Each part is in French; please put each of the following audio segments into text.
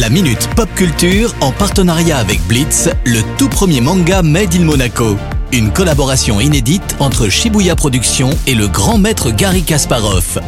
La Minute Pop Culture en partenariat avec Blitz, le tout premier manga Made in Monaco. Une collaboration inédite entre Shibuya Productions et le grand maître Gary Kasparov.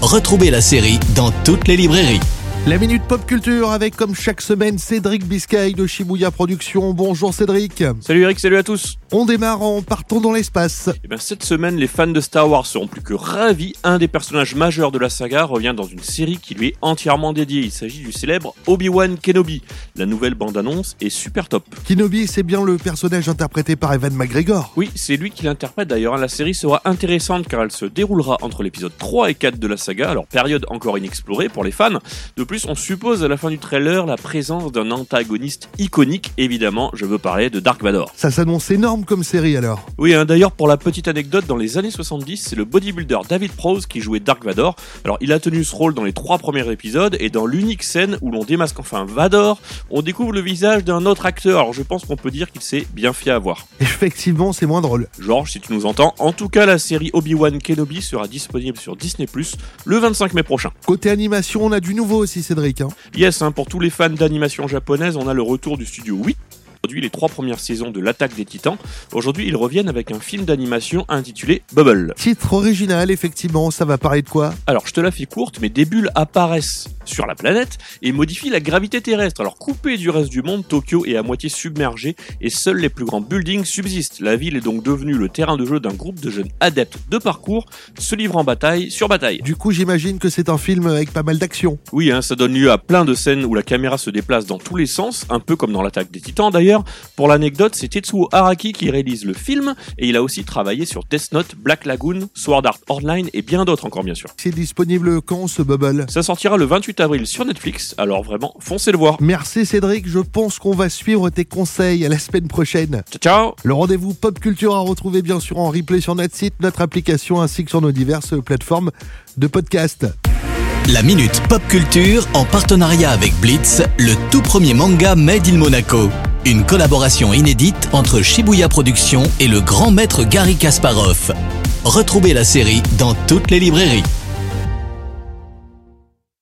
Retrouvez la série dans toutes les librairies. La Minute Pop Culture avec comme chaque semaine Cédric Biscay de Shibuya Productions. Bonjour Cédric. Salut Eric, salut à tous. On démarre en partant dans l'espace. Et bien cette semaine, les fans de Star Wars seront plus que ravis. Un des personnages majeurs de la saga revient dans une série qui lui est entièrement dédiée. Il s'agit du célèbre Obi-Wan Kenobi. La nouvelle bande-annonce est super top. Kenobi, c'est bien le personnage interprété par Evan McGregor. Oui, c'est lui qui l'interprète d'ailleurs. La série sera intéressante car elle se déroulera entre l'épisode 3 et 4 de la saga, alors période encore inexplorée pour les fans. De plus, on suppose à la fin du trailer la présence d'un antagoniste iconique. Évidemment, je veux parler de Dark Vador. Ça s'annonce énorme comme série alors. Oui, hein, d'ailleurs, pour la petite anecdote, dans les années 70, c'est le bodybuilder David Prowse qui jouait Dark Vador. Alors, il a tenu ce rôle dans les trois premiers épisodes et dans l'unique scène où l'on démasque enfin Vador, on découvre le visage d'un autre acteur. Alors, je pense qu'on peut dire qu'il s'est bien fait avoir. Effectivement, c'est moins drôle. Georges, si tu nous entends, en tout cas, la série Obi-Wan Kenobi sera disponible sur Disney Plus le 25 mai prochain. Côté animation, on a du nouveau aussi, Cédric. hein. Yes, hein, pour tous les fans d'animation japonaise, on a le retour du studio 8 produit les trois premières saisons de l'attaque des titans. Aujourd'hui, ils reviennent avec un film d'animation intitulé Bubble. Titre original, effectivement, ça va parler de quoi? Alors, je te la fais courte, mais des bulles apparaissent sur la planète et modifient la gravité terrestre. Alors, coupée du reste du monde, Tokyo est à moitié submergée et seuls les plus grands buildings subsistent. La ville est donc devenue le terrain de jeu d'un groupe de jeunes adeptes de parcours se livrant bataille sur bataille. Du coup, j'imagine que c'est un film avec pas mal d'action. Oui, hein, ça donne lieu à plein de scènes où la caméra se déplace dans tous les sens, un peu comme dans l'attaque des titans d'ailleurs. Pour l'anecdote, c'est Tetsuo Araki qui réalise le film et il a aussi travaillé sur Death Note, Black Lagoon, Sword Art Online et bien d'autres encore bien sûr. C'est disponible quand ce Bubble? Ça sortira le 28 avril sur Netflix, alors vraiment, foncez le voir. Merci Cédric, je pense qu'on va suivre tes conseils à la semaine prochaine. Ciao ciao Le rendez-vous Pop Culture à retrouver bien sûr en replay sur notre site, notre application ainsi que sur nos diverses plateformes de podcast. La Minute Pop Culture en partenariat avec Blitz, le tout premier manga Made in Monaco. Une collaboration inédite entre Shibuya Productions et le grand maître Gary Kasparov. Retrouvez la série dans toutes les librairies.